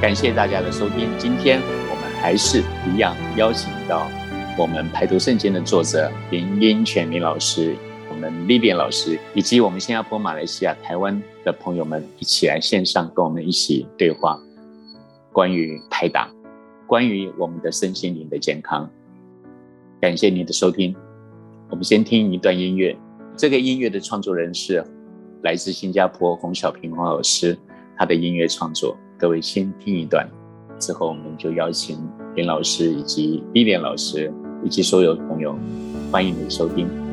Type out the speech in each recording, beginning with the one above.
感谢大家的收听。今天我们还是一样邀请到我们排毒圣经的作者林英全明老师，们 Lilian 老师，以及我们新加坡、马来西亚、台湾的朋友们一起来线上跟我们一起对话，关于排打，关于我们的身心灵的健康。感谢您的收听。我们先听一段音乐。这个音乐的创作人是来自新加坡洪小平洪老师，他的音乐创作。各位先听一段，之后我们就邀请林老师以及丽莲老师以及所有朋友，欢迎你收听。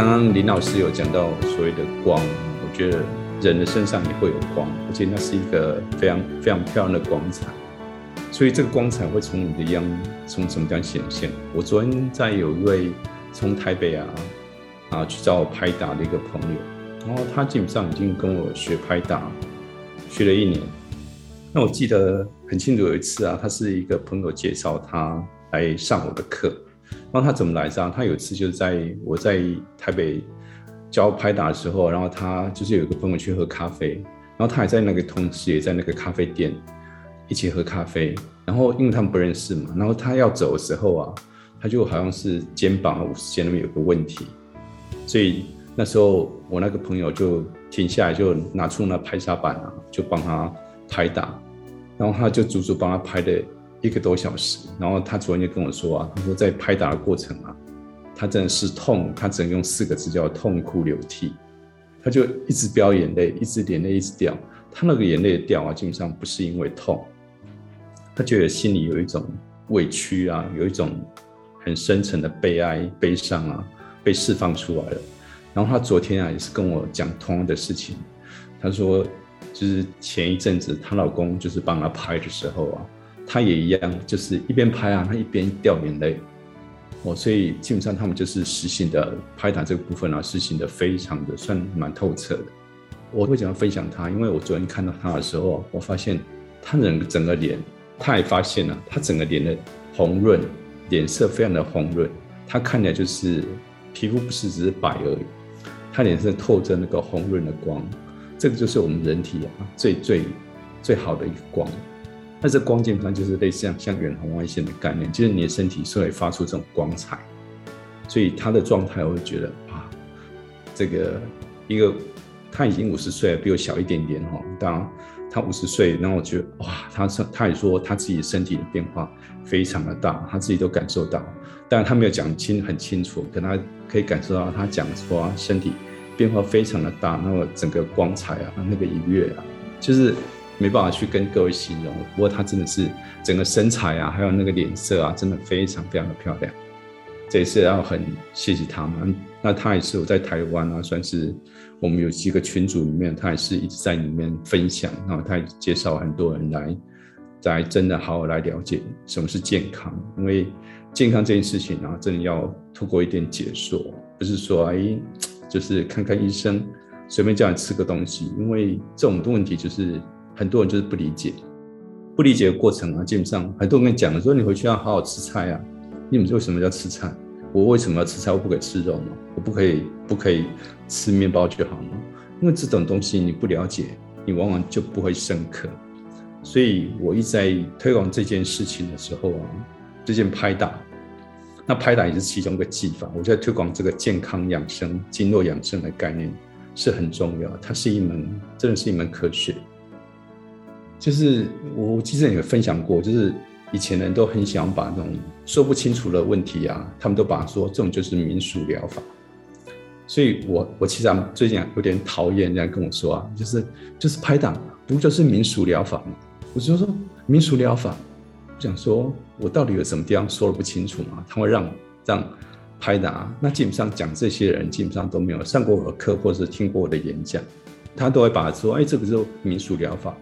刚刚林老师有讲到所谓的光，我觉得人的身上也会有光，而且那是一个非常非常漂亮的光彩。所以这个光彩会从你的央从什么地方显现？我昨天在有一位从台北啊啊去找我拍打的一个朋友，然后他基本上已经跟我学拍打学了一年。那我记得很清楚，有一次啊，他是一个朋友介绍他来上我的课。然后他怎么来着？他有一次就是在我在台北教拍打的时候，然后他就是有一个朋友去喝咖啡，然后他还在那个同时也在那个咖啡店一起喝咖啡。然后因为他们不认识嘛，然后他要走的时候啊，他就好像是肩膀五十肩那边有个问题，所以那时候我那个朋友就停下来，就拿出那拍沙板啊，就帮他拍打，然后他就足足帮他拍的。一个多小时，然后他昨天就跟我说啊，他说在拍打的过程啊，他真的是痛，他只能用四个字叫痛哭流涕，他就一直飙眼泪，一直眼泪一直掉，他那个眼泪掉啊，基本上不是因为痛，他觉得心里有一种委屈啊，有一种很深沉的悲哀、悲伤啊，被释放出来了。然后他昨天啊，也是跟我讲同样的事情，他说就是前一阵子她老公就是帮她拍的时候啊。他也一样，就是一边拍啊，他一边掉眼泪，哦，所以基本上他们就是实行的拍打这个部分啊，实行的非常的算蛮透彻的。我为什么要分享他，因为我昨天看到他的时候，我发现他整整个脸，他也发现了他整个脸的红润，脸色非常的红润，他看起来就是皮肤不是只是白而已，他脸上透着那个红润的光，这个就是我们人体啊最最最好的一个光。那这光基本上就是类似像像远红外线的概念，就是你的身体是会发出这种光彩，所以他的状态我会觉得啊，这个一个他已经五十岁了，比我小一点点哈。当然他五十岁，然后我觉得哇，他说他也说他自己身体的变化非常的大，他自己都感受到，但他没有讲清很清楚，可他可以感受到他讲说身体变化非常的大，那么整个光彩啊，那个愉悦啊，就是。没办法去跟各位形容，不过她真的是整个身材啊，还有那个脸色啊，真的非常非常的漂亮。这也是要很谢谢她嘛。那她也是我在台湾啊，算是我们有几个群组里面，她也是一直在里面分享，然后她也介绍很多人来，来真的好好来了解什么是健康。因为健康这件事情啊，真的要透过一点解说，不是说哎，就是看看医生，随便叫你吃个东西。因为这种问题就是。很多人就是不理解，不理解的过程啊，基本上很多人跟你讲了，说你回去要好好吃菜啊。你们为什么要吃菜？我为什么要吃菜？我不可以吃肉吗？我不可以不可以吃面包就好吗？因为这种东西你不了解，你往往就不会深刻。所以我一直在推广这件事情的时候啊，这件拍打，那拍打也是其中一个技法。我在推广这个健康养生、经络养生的概念是很重要，它是一门真的是一门科学。就是我记得你有分享过，就是以前人都很想把那种说不清楚的问题啊，他们都把它说这种就是民俗疗法。所以我我其实最近有点讨厌这样跟我说啊，就是就是拍档不就是民俗疗法吗？我就说民俗疗法，我想说我到底有什么地方说的不清楚吗？他会让让拍打，那基本上讲这些人基本上都没有上过我的课或者是听过我的演讲，他都会把说哎这个是民俗疗法。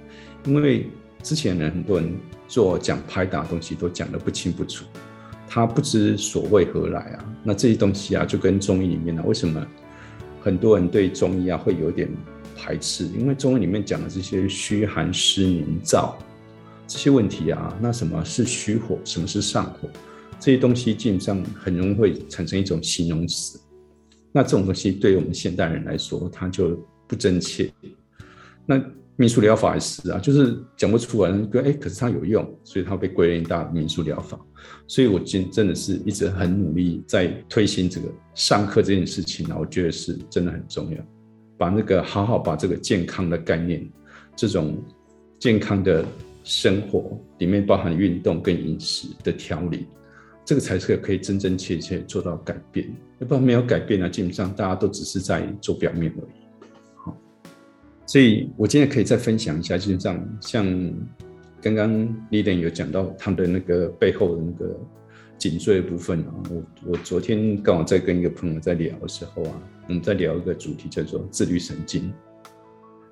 因为之前呢很多人做讲拍打东西都讲得不清不楚，他不知所谓何来啊。那这些东西啊，就跟中医里面呢，为什么很多人对中医啊会有点排斥？因为中医里面讲的这些虚寒湿凝燥这些问题啊，那什么是虚火，什么是上火，这些东西基本上很容易会产生一种形容词。那这种东西对于我们现代人来说，它就不真切。那民俗疗法也是啊，就是讲不出来，觉得哎，可是它有用，所以它被归类到民俗疗法。所以我今真的是一直很努力在推行这个上课这件事情啊，我觉得是真的很重要，把那个好好把这个健康的概念，这种健康的生活里面包含运动跟饮食的调理，这个才是可以真真切切做到改变。要不然没有改变呢，基本上大家都只是在做表面而已。所以，我今天可以再分享一下，就是这样，像刚刚李典有讲到他的那个背后的那个颈椎的部分啊。我我昨天刚好在跟一个朋友在聊的时候啊，我们在聊一个主题叫做自律神经。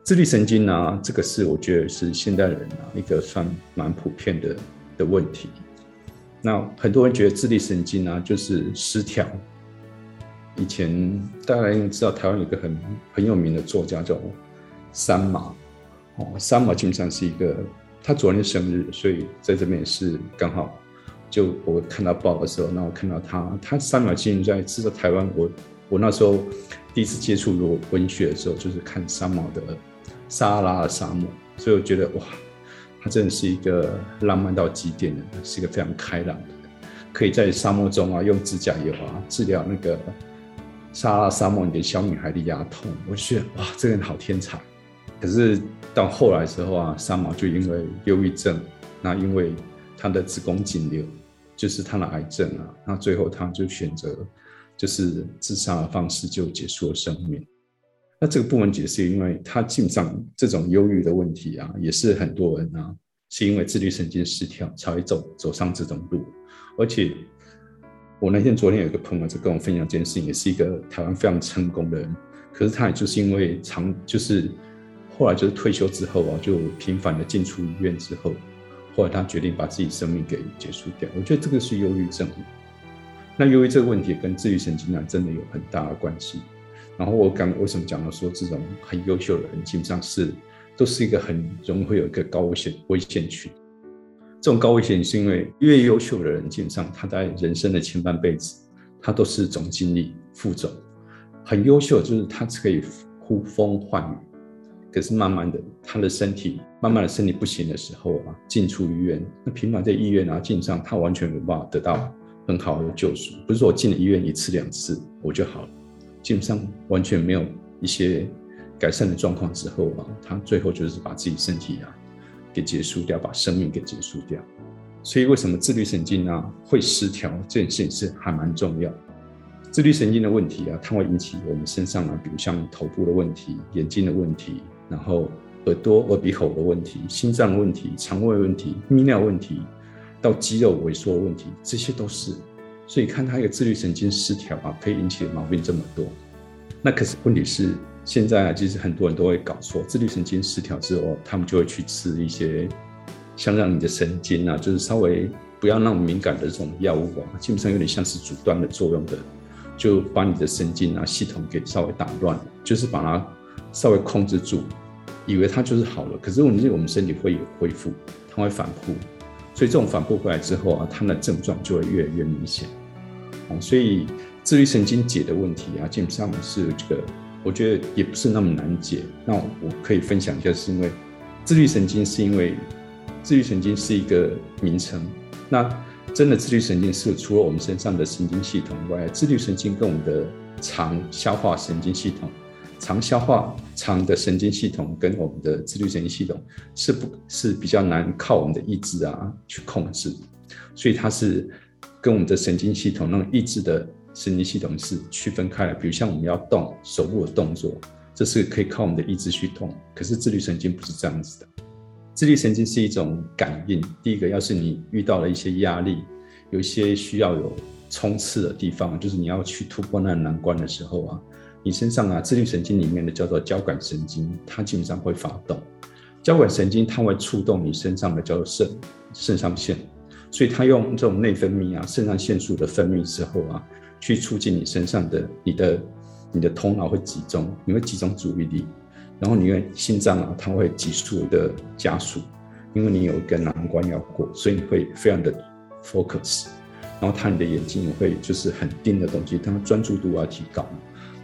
自律神经呢，这个是我觉得是现代人啊一个算蛮普遍的的问题。那很多人觉得自律神经啊就是失调。以前大家应该知道，台湾有个很很有名的作家叫。三马，哦，三马基本上是一个，他昨天生日，所以在这边也是刚好，就我看到报的时候，那我看到他，他三马其实在知道台湾，我我那时候第一次接触文文学的时候，就是看三毛的《撒哈拉沙漠》，所以我觉得哇，他真的是一个浪漫到极点的，是一个非常开朗的人，可以在沙漠中啊用指甲油啊治疗那个撒哈拉沙漠里的小女孩的牙痛，我觉得哇，这个人好天才。可是到后来时候啊，三毛就因为忧郁症，那因为他的子宫颈瘤，就是他的癌症啊，那最后他就选择就是自杀的方式就结束了生命。那这个部分解释，因为他基本上这种忧郁的问题啊，也是很多人啊，是因为自律神经失调才会走走上这种路。而且我那天昨天有一个朋友在跟我分享这件事情，也是一个台湾非常成功的人，可是他也就是因为长就是。后来就是退休之后啊，就频繁的进出医院之后，后来他决定把自己生命给结束掉。我觉得这个是忧郁症。那由于这个问题跟自律神经啊，真的有很大的关系。然后我刚为什么讲到说这种很优秀的人，基本上是都是一个很容易会有一个高危险危险群。这种高危险是因为越优秀的人，基本上他在人生的前半辈子，他都是总经理、副总，很优秀，就是他可以呼风唤雨。可是慢慢的，他的身体慢慢的身体不行的时候啊，进出医院，那平常在医院啊，进上他完全没办法得到很好的救赎。不是说我进了医院一次两次我就好了，基本上完全没有一些改善的状况之后啊，他最后就是把自己身体啊给结束掉，把生命给结束掉。所以为什么自律神经啊会失调这件事情是还蛮重要。自律神经的问题啊，它会引起我们身上啊，比如像头部的问题、眼睛的问题。然后耳朵、耳鼻喉的问题、心脏问题、肠胃问题、泌尿问题，到肌肉萎缩的问题，这些都是。所以看他一个自律神经失调啊，可以引起的毛病这么多。那可是问题是，现在啊，其实很多人都会搞错，自律神经失调之后，他们就会去吃一些像让你的神经啊，就是稍微不要那么敏感的这种药物啊，基本上有点像是阻断的作用的，就把你的神经啊系统给稍微打乱，就是把它。稍微控制住，以为它就是好了，可是问题是我们身体会有恢复，它会反复，所以这种反复回来之后啊，它的症状就会越来越明显。哦，所以自律神经解的问题啊，基本上是这个，我觉得也不是那么难解。那我可以分享一下，是因为自律神经是因为自律神经是一个名称，那真的自律神经是除了我们身上的神经系统外，自律神经跟我们的肠消化神经系统、肠消化肠的神经系统跟我们的自律神经系统是不是比较难靠我们的意志啊去控制，所以它是跟我们的神经系统那种意志的神经系统是区分开来。比如像我们要动手部的动作。这是可以靠我们的意志去动，可是自律神经不是这样子的。自律神经是一种感应。第一个，要是你遇到了一些压力，有一些需要有冲刺的地方，就是你要去突破那难关的时候啊，你身上啊，自律神经里面的叫做交感神经，它基本上会发动。交感神经它会触动你身上的叫做肾肾上腺，所以它用这种内分泌啊，肾上腺素的分泌之后啊，去促进你身上的你的。你的头脑会集中，你会集中注意力，然后你会心脏啊，它会急速的加速，因为你有一个难关要过，所以你会非常的 focus，然后它你的眼睛也会就是很盯的东西，它专注度要提高。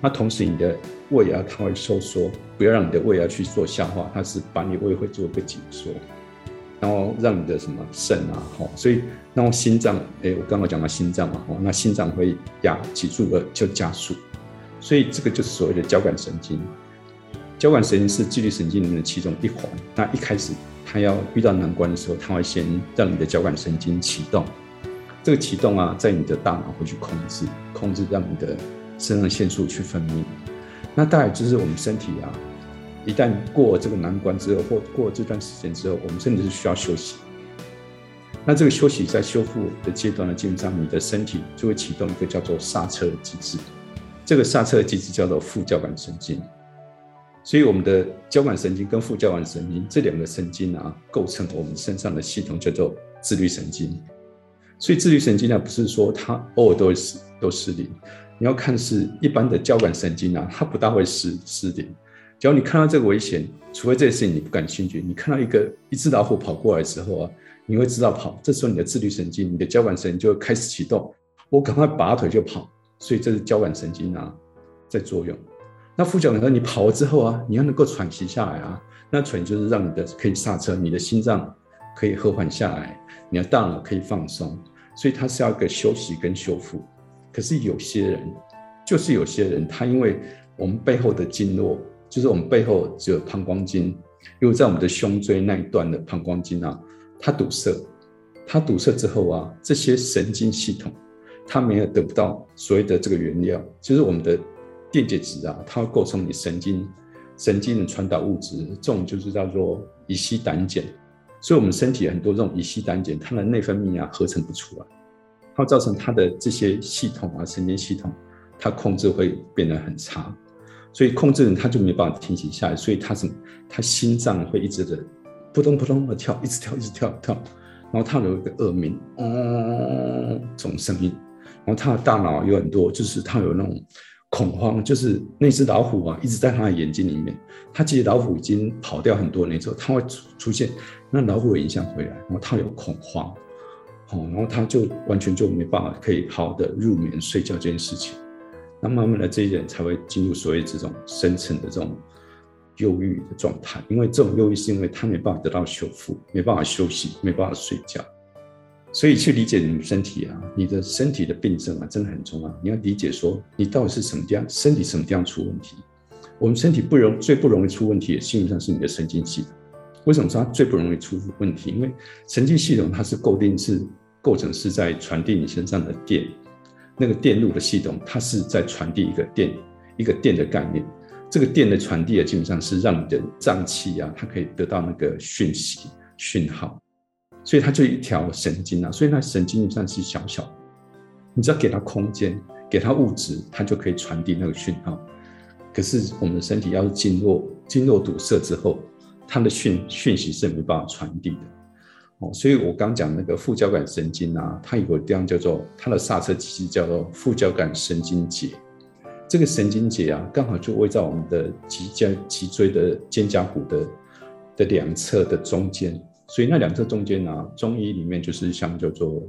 那同时你的胃啊，它会收缩，不要让你的胃啊去做消化，它是把你胃会做一个紧缩，然后让你的什么肾啊，哈，所以然后心脏，哎，我刚刚讲到心脏嘛，哦，那心脏会压急速的就加速。所以这个就是所谓的交感神经。交感神经是自律神经里面的其中一环。那一开始它要遇到难关的时候，它会先让你的交感神经启动。这个启动啊，在你的大脑会去控制，控制让你的肾上腺素去分泌。那大概就是我们身体啊，一旦过了这个难关之后，或过了这段时间之后，我们甚至是需要休息。那这个休息在修复的阶段呢，基本上你的身体就会启动一个叫做刹车的机制。这个刹车机制叫做副交感神经，所以我们的交感神经跟副交感神经这两个神经啊，构成我们身上的系统叫做自律神经。所以自律神经呢，不是说它偶尔都会失都失灵，你要看是一般的交感神经啊，它不大会失失灵。只要你看到这个危险，除非这件事情你不感兴趣，你看到一个一只老虎跑过来之后啊，你会知道跑，这时候你的自律神经、你的交感神经就会开始启动，我赶快拔腿就跑。所以这是交感神经啊在作用。那副交感神经，你跑了之后啊，你要能够喘息下来啊。那喘就是让你的可以刹车，你的心脏可以和缓下来，你的大脑可以放松。所以它是要一个休息跟修复。可是有些人，就是有些人，他因为我们背后的经络，就是我们背后只有膀胱经，因为在我们的胸椎那一段的膀胱经啊，它堵塞，它堵塞之后啊，这些神经系统。它没有得不到所谓的这个原料，就是我们的电解质啊，它会构成你神经神经的传导物质，这种就是叫做乙烯胆碱。所以，我们身体很多这种乙烯胆碱，它的内分泌啊合成不出来，它造成它的这些系统啊神经系统，它控制会变得很差，所以控制人他就没办法停息下来，所以他什么，他心脏会一直的扑通扑通的跳，一直跳一直跳跳，然后他有一个恶名，嗯，这种声音。然后他的大脑有很多，就是他有那种恐慌，就是那只老虎啊，一直在他的眼睛里面。他其实老虎已经跑掉很多年之后，他会出现那老虎的影像回来，然后他有恐慌，哦，然后他就完全就没办法可以好的入眠睡觉这件事情。那慢慢的这些人才会进入所谓这种深层的这种忧郁的状态，因为这种忧郁是因为他没办法得到修复，没办法休息，没办法睡觉。所以去理解你的身体啊，你的身体的病症啊，真的很重要。你要理解说，你到底是什么地方，身体什么地方出问题。我们身体不容最不容易出问题的，基本上是你的神经系统。为什么说它最不容易出问题？因为神经系统它是固定是构成是在传递你身上的电，那个电路的系统，它是在传递一个电一个电的概念。这个电的传递啊，基本上是让你的脏器啊，它可以得到那个讯息讯号。所以它就一条神经啊，所以那神经算是小小，你只要给它空间，给它物质，它就可以传递那个讯号。可是我们的身体要是经络经络堵塞之后，它的讯讯息是没办法传递的。哦，所以我刚讲那个副交感神经啊，它有个地方叫做它的刹车机制叫做副交感神经节。这个神经节啊，刚好就位在我们的脊椎脊椎的肩胛骨的的两侧的中间。所以那两侧中间呢，中医里面就是像叫做，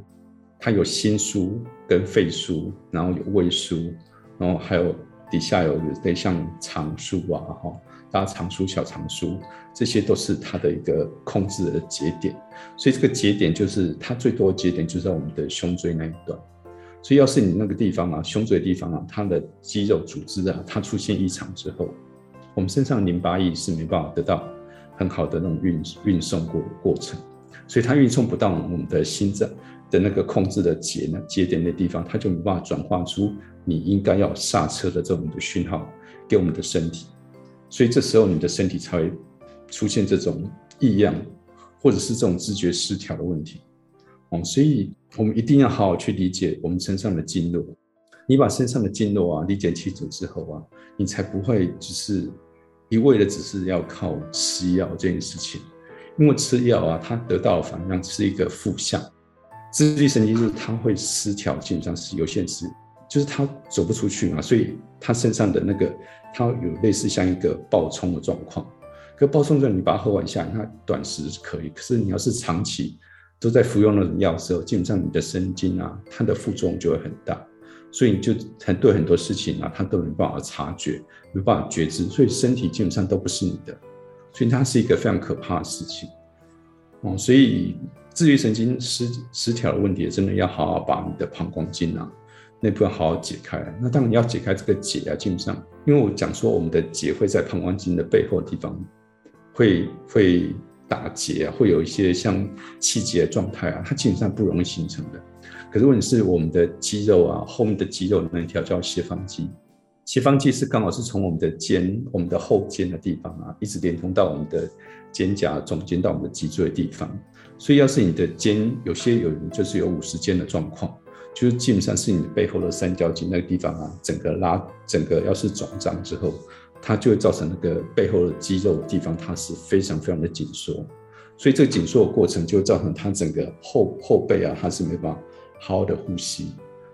它有心枢跟肺腧，然后有胃腧，然后还有底下有类像肠腧啊，哈，大肠枢、小肠枢，这些都是它的一个控制的节点。所以这个节点就是它最多的节点就在我们的胸椎那一段。所以要是你那个地方啊，胸椎的地方啊，它的肌肉组织啊，它出现异常之后，我们身上淋巴液是没办法得到很好的那种运运送过过程，所以它运送不到我们的心脏的那个控制的节呢节点的地方，它就没办法转化出你应该要刹车的这种的讯号给我们的身体，所以这时候你的身体才会出现这种异样，或者是这种知觉失调的问题。哦，所以。我们一定要好好去理解我们身上的经络。你把身上的经络啊理解清楚之后啊，你才不会只是一味的只是要靠吃药这件事情。因为吃药啊，它得到反向是一个负向。自律神经是它会失调，基本上是有限制，就是他走不出去嘛，所以他身上的那个他有类似像一个暴冲的状况。可暴冲症你把它喝完下来，它短时可以，可是你要是长期。都在服用那种药的时候，基本上你的神经啊，它的副作用就会很大，所以你就很对很多事情啊，它都没办法察觉，没办法觉知，所以身体基本上都不是你的，所以它是一个非常可怕的事情。哦，所以自律神经失失调的问题，真的要好好把你的膀胱经啊那部分好好解开。那当然要解开这个结啊，基本上，因为我讲说我们的结会在膀胱经的背后地方，会会。打结啊，会有一些像气结的状态啊，它基本上不容易形成的。可是问题是，我们的肌肉啊，后面的肌肉那一条叫斜方肌，斜方肌是刚好是从我们的肩、我们的后肩的地方啊，一直连通到我们的肩胛中间到我们的脊椎的地方。所以，要是你的肩有些有就是有五十肩的状况，就是基本上是你背后的三角肌那个地方啊，整个拉，整个要是肿胀之后。它就会造成那个背后的肌肉地方，它是非常非常的紧缩，所以这个紧缩的过程就会造成它整个后后背啊，它是没办法好好的呼吸，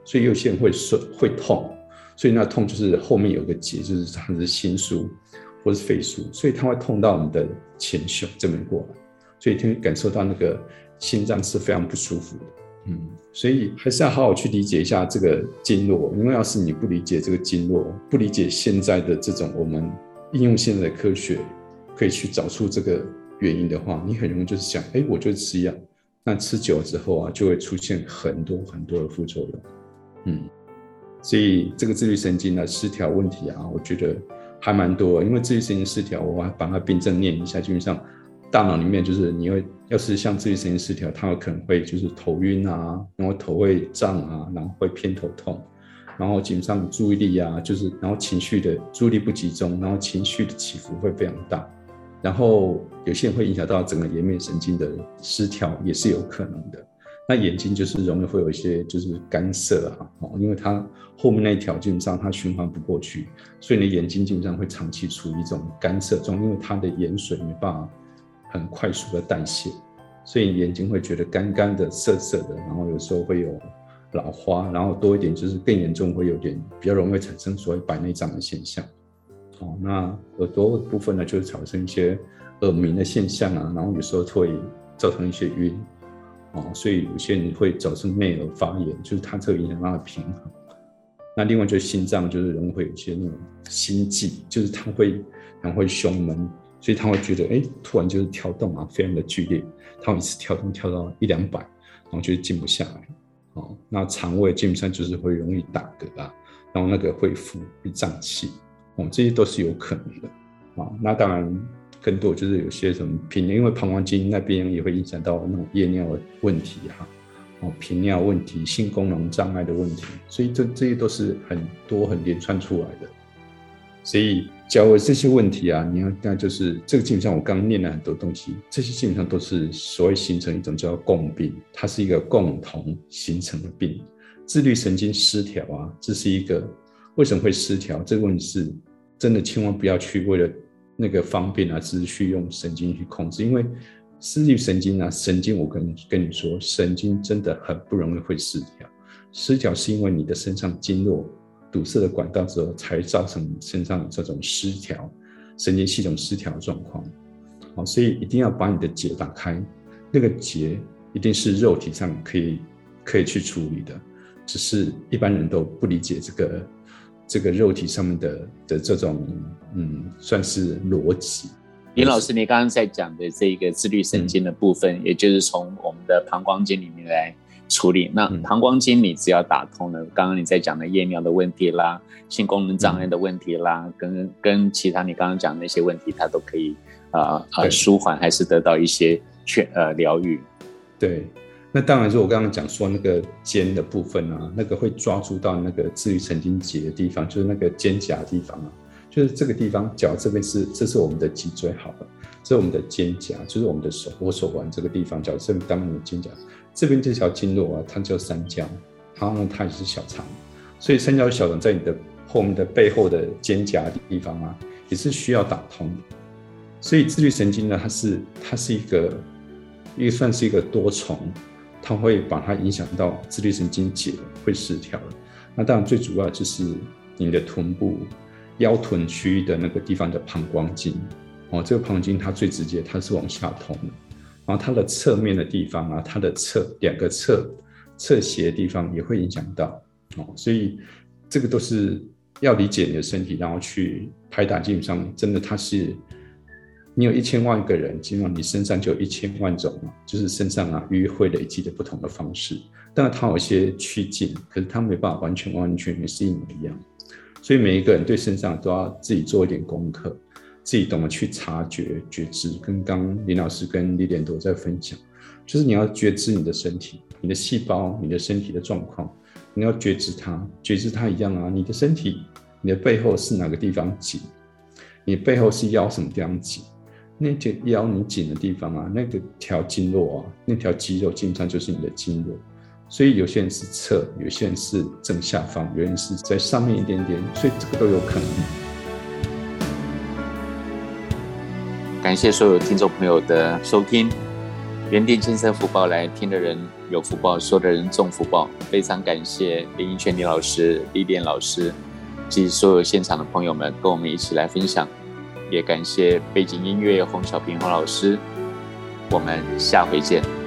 所以有些人会酸会痛，所以那痛就是后面有个结，就是它是心枢或是肺枢，所以它会痛到你的前胸这边过来，所以听感受到那个心脏是非常不舒服的。嗯，所以还是要好好去理解一下这个经络，因为要是你不理解这个经络，不理解现在的这种我们应用现在的科学，可以去找出这个原因的话，你很容易就是想，哎，我就吃药，那吃久了之后啊，就会出现很多很多的副作用。嗯，所以这个自律神经的失调问题啊，我觉得还蛮多，因为自律神经失调，我把它病症念一下，基本上。大脑里面就是你会，要是像自律神经失调，它有可能会就是头晕啊，然后头会胀啊，然后会偏头痛，然后紧张注意力啊，就是然后情绪的注意力不集中，然后情绪的起伏会非常大，然后有些人会影响到整个颜面神经的失调也是有可能的。那眼睛就是容易会有一些就是干涩啊，哦，因为它后面那一条基本上它循环不过去，所以你眼睛基本上会长期处于一种干涩中，因为它的盐水没办法。很快速的代谢，所以眼睛会觉得干干的、涩涩的，然后有时候会有老花，然后多一点就是更严重，会有点比较容易产生所谓白内障的现象。哦，那耳朵部分呢，就是产生一些耳鸣的现象啊，然后有时候会造成一些晕。哦，所以有些人会造成内耳发炎，就是它这个影响它的平衡。那另外就是心脏，就是人会有一些那种心悸，就是它会然后会胸闷。所以他会觉得，哎，突然就是跳动啊，非常的剧烈，他会一次跳动跳到一两百，然后就静不下来。哦，那肠胃基本上就是会容易打嗝啊，然后那个会腹会胀气，哦，这些都是有可能的。啊，那当然更多就是有些什么频尿，因为膀胱经那边也会影响到那种夜尿的问题哈，哦，频尿问题、性功能障碍的问题，所以这这些都是很多很连串出来的。所以，假如这些问题啊，你要那就是这个基本上我刚念了很多东西，这些基本上都是所谓形成一种叫共病，它是一个共同形成的病。自律神经失调啊，这是一个为什么会失调？这个问题是真的千万不要去为了那个方便啊，只是去用神经去控制，因为自律神经啊，神经我跟跟你说，神经真的很不容易会失调，失调是因为你的身上经络。堵塞的管道之后，才造成身上这种失调、神经系统失调状况。好，所以一定要把你的结打开。那个结一定是肉体上可以可以去处理的，只是一般人都不理解这个这个肉体上面的的这种嗯，算是逻辑。林老师，你刚刚在讲的这个自律神经的部分，也就是从我们的膀胱经里面来处理。那膀胱经你只要打通了，刚刚你在讲的夜尿的问题啦、性功能障碍的问题啦，跟跟其他你刚刚讲的那些问题，它都可以啊啊舒缓，还是得到一些劝呃疗愈。对，那当然是我刚刚讲说那个肩的部分啊，那个会抓住到那个自律神经节的地方，就是那个肩胛地方啊。就是这个地方，脚这边是，这是我们的脊椎，好了，这是我们的肩胛，就是我们的手，我手腕这个地方，脚这边当我们的肩胛，这边这条经络啊，它叫三焦，然后呢，它也是小肠，所以三焦小肠在你的后面的背后的肩胛地方啊，也是需要打通。所以自律神经呢，它是它是一个，也算是一个多重，它会把它影响到自律神经节会失调。那当然最主要就是你的臀部。腰臀区域的那个地方的膀胱经，哦，这个膀胱经它最直接，它是往下通的，然后它的侧面的地方啊，它的侧两个侧侧斜的地方也会影响到，哦，所以这个都是要理解你的身体，然后去拍打。基本上，真的它是你有一千万个人，基本上你身上就有一千万种，就是身上啊迂会累积的不同的方式。但它有一些趋近，可是它没办法完全完全是一模一样。所以每一个人对身上都要自己做一点功课，自己懂得去察觉、觉知。跟刚林老师跟李典都在分享，就是你要觉知你的身体、你的细胞、你的身体的状况，你要觉知它，觉知它一样啊。你的身体，你的背后是哪个地方紧？你背后是腰什么地方紧？那条腰你紧的地方啊，那个条经络啊，那条肌肉基本上就是你的经络。所以有些人是侧，有些人是正下方，有人是在上面一点点，所以这个都有可能。感谢所有听众朋友的收听，原定今生福报来听的人有福报，说的人中福报。非常感谢林英泉李老师、李典老师及所有现场的朋友们跟我们一起来分享，也感谢背景音乐洪小平洪老师。我们下回见。